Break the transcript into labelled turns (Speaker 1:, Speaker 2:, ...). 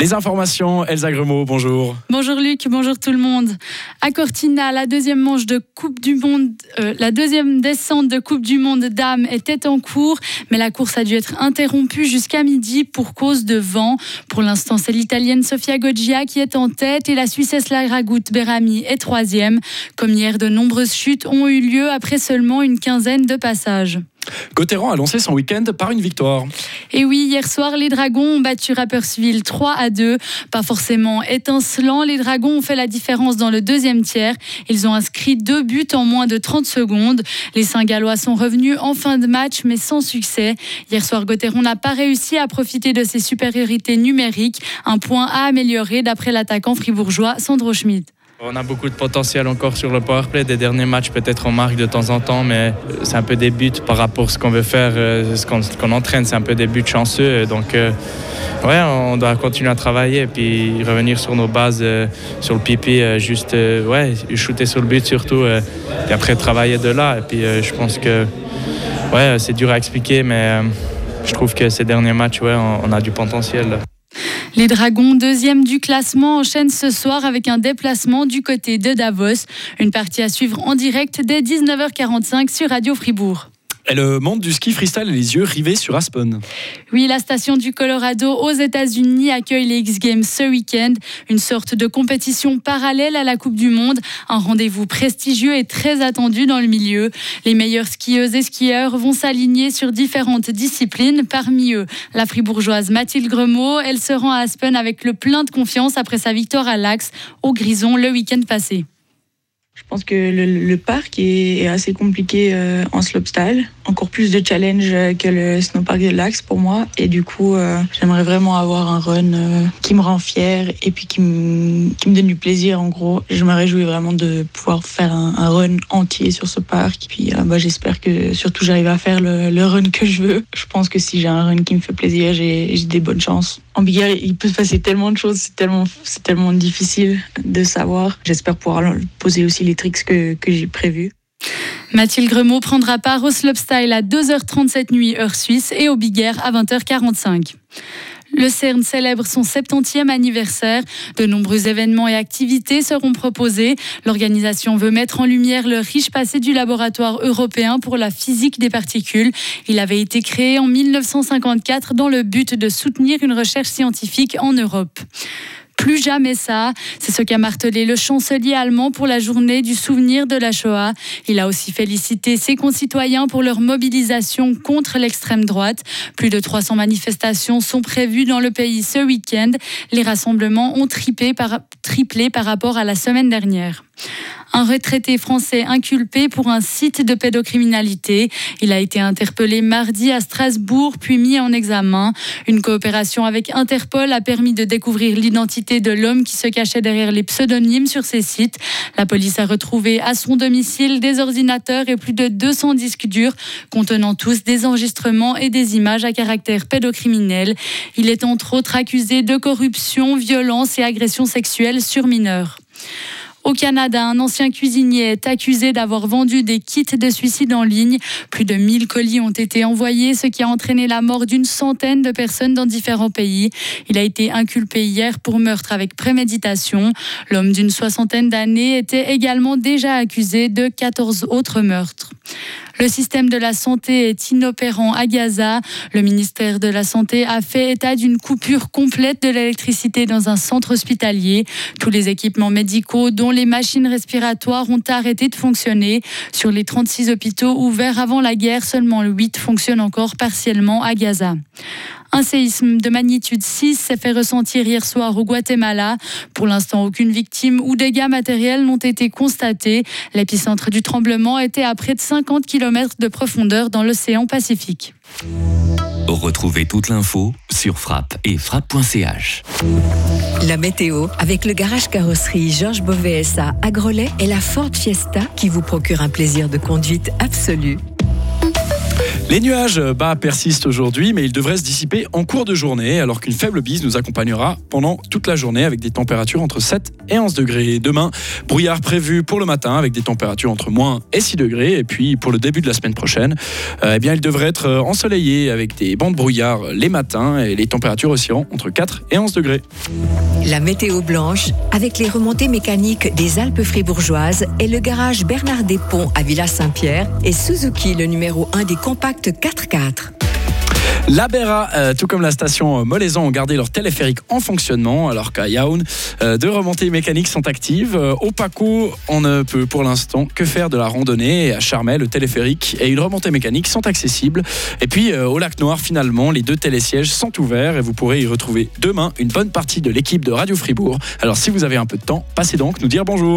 Speaker 1: Les informations, Elsa Gremaud, bonjour.
Speaker 2: Bonjour Luc, bonjour tout le monde. À Cortina, la deuxième manche de Coupe du Monde, euh, la deuxième descente de Coupe du Monde dames était en cours, mais la course a dû être interrompue jusqu'à midi pour cause de vent. Pour l'instant, c'est l'Italienne Sofia Goggia qui est en tête et la Suissesse Lara Goutte Berami est troisième. Comme hier, de nombreuses chutes ont eu lieu après seulement une quinzaine de passages.
Speaker 1: Gauthieron a lancé son week-end par une victoire.
Speaker 2: Et oui, hier soir, les Dragons ont battu Rapperswil 3 à 2. Pas forcément étincelant, les Dragons ont fait la différence dans le deuxième tiers. Ils ont inscrit deux buts en moins de 30 secondes. Les Saint-Gallois sont revenus en fin de match, mais sans succès. Hier soir, Gauthieron n'a pas réussi à profiter de ses supériorités numériques. Un point à améliorer d'après l'attaquant fribourgeois Sandro Schmidt.
Speaker 3: On a beaucoup de potentiel encore sur le powerplay. Des derniers matchs, peut-être on marque de temps en temps, mais c'est un peu des buts par rapport à ce qu'on veut faire, euh, ce qu'on entraîne. C'est un peu des buts chanceux. Donc, euh, ouais, on doit continuer à travailler et puis revenir sur nos bases, euh, sur le pipi, juste ouais, shooter sur le but surtout, et après travailler de là. Et puis, je pense que ouais, c'est dur à expliquer, mais je trouve que ces derniers matchs, ouais, on a du potentiel.
Speaker 2: Les Dragons, deuxième du classement, enchaînent ce soir avec un déplacement du côté de Davos. Une partie à suivre en direct dès 19h45 sur Radio Fribourg.
Speaker 1: Et le monde du ski freestyle les yeux rivés sur Aspen.
Speaker 2: Oui, la station du Colorado aux États-Unis accueille les X Games ce week-end, une sorte de compétition parallèle à la Coupe du Monde, un rendez-vous prestigieux et très attendu dans le milieu. Les meilleures skieuses et skieurs vont s'aligner sur différentes disciplines, parmi eux la fribourgeoise Mathilde Gremaud. Elle se rend à Aspen avec le plein de confiance après sa victoire à l'Axe au Grison le week-end passé.
Speaker 4: Je pense que le, parc est, assez compliqué euh, en slopestyle, encore plus de challenge que le snowpark de l'Axe pour moi. Et du coup, euh, j'aimerais vraiment avoir un run euh, qui me rend fier et puis qui me, donne du plaisir en gros. Je me réjouis vraiment de pouvoir faire un, run entier sur ce parc. Puis bah, j'espère que surtout j'arrive à faire le, run que je veux. Je pense que si j'ai un run qui me fait plaisir, j'ai des bonnes chances. En Big Air, il peut se passer tellement de choses, c'est tellement, tellement difficile de savoir. J'espère pouvoir poser aussi les que j'ai prévus.
Speaker 2: Mathilde Gremaud prendra part au slopestyle à 2h37 nuit heure suisse et au Big Air à 20h45. Le CERN célèbre son 70e anniversaire. De nombreux événements et activités seront proposés. L'organisation veut mettre en lumière le riche passé du laboratoire européen pour la physique des particules. Il avait été créé en 1954 dans le but de soutenir une recherche scientifique en Europe. Plus jamais ça. C'est ce qu'a martelé le chancelier allemand pour la journée du souvenir de la Shoah. Il a aussi félicité ses concitoyens pour leur mobilisation contre l'extrême droite. Plus de 300 manifestations sont prévues dans le pays ce week-end. Les rassemblements ont triplé par, rapport à la semaine dernière un retraité français inculpé pour un site de pédocriminalité. Il a été interpellé mardi à Strasbourg, puis mis en examen. Une coopération avec Interpol a permis de découvrir l'identité de l'homme qui se cachait derrière les pseudonymes sur ces sites. La police a retrouvé à son domicile des ordinateurs et plus de 200 disques durs contenant tous des enregistrements et des images à caractère pédocriminel. Il est entre autres accusé de corruption, violence et agression sexuelle sur mineurs. Au Canada, un ancien cuisinier est accusé d'avoir vendu des kits de suicide en ligne. Plus de 1000 colis ont été envoyés, ce qui a entraîné la mort d'une centaine de personnes dans différents pays. Il a été inculpé hier pour meurtre avec préméditation. L'homme d'une soixantaine d'années était également déjà accusé de 14 autres meurtres. Le système de la santé est inopérant à Gaza. Le ministère de la Santé a fait état d'une coupure complète de l'électricité dans un centre hospitalier. Tous les équipements médicaux, dont les machines respiratoires, ont arrêté de fonctionner. Sur les 36 hôpitaux ouverts avant la guerre, seulement 8 fonctionnent encore partiellement à Gaza. Un séisme de magnitude 6 s'est fait ressentir hier soir au Guatemala. Pour l'instant, aucune victime ou dégâts matériels n'ont été constatés. L'épicentre du tremblement était à près de 50 km de profondeur dans l'océan Pacifique.
Speaker 5: Retrouvez toute l'info sur frappe et frappe.ch.
Speaker 6: La météo avec le garage carrosserie Georges Beauvais à Grelais et la Ford Fiesta qui vous procure un plaisir de conduite absolu.
Speaker 1: Les nuages bas persistent aujourd'hui, mais ils devraient se dissiper en cours de journée, alors qu'une faible bise nous accompagnera pendant toute la journée avec des températures entre 7 et 11 degrés. Demain, brouillard prévu pour le matin avec des températures entre moins et 6 degrés. Et puis pour le début de la semaine prochaine, euh, eh bien, il devrait être ensoleillé avec des bancs de brouillard les matins et les températures oscilleront entre 4 et 11 degrés.
Speaker 6: La météo blanche avec les remontées mécaniques des Alpes fribourgeoises et le garage Bernard Ponts à Villa Saint-Pierre et Suzuki, le numéro 1 des compacts 4x4.
Speaker 1: La Bera, euh, tout comme la station Molaison, ont gardé leur téléphérique en fonctionnement, alors qu'à Yaoun, euh, deux remontées mécaniques sont actives. Euh, au Paco, on ne peut pour l'instant que faire de la randonnée. À Charmey, le téléphérique et une remontée mécanique sont accessibles. Et puis au Lac Noir, finalement, les deux télésièges sont ouverts et vous pourrez y retrouver demain une bonne partie de l'équipe de Radio Fribourg. Alors si vous avez un peu de temps, passez donc nous dire bonjour.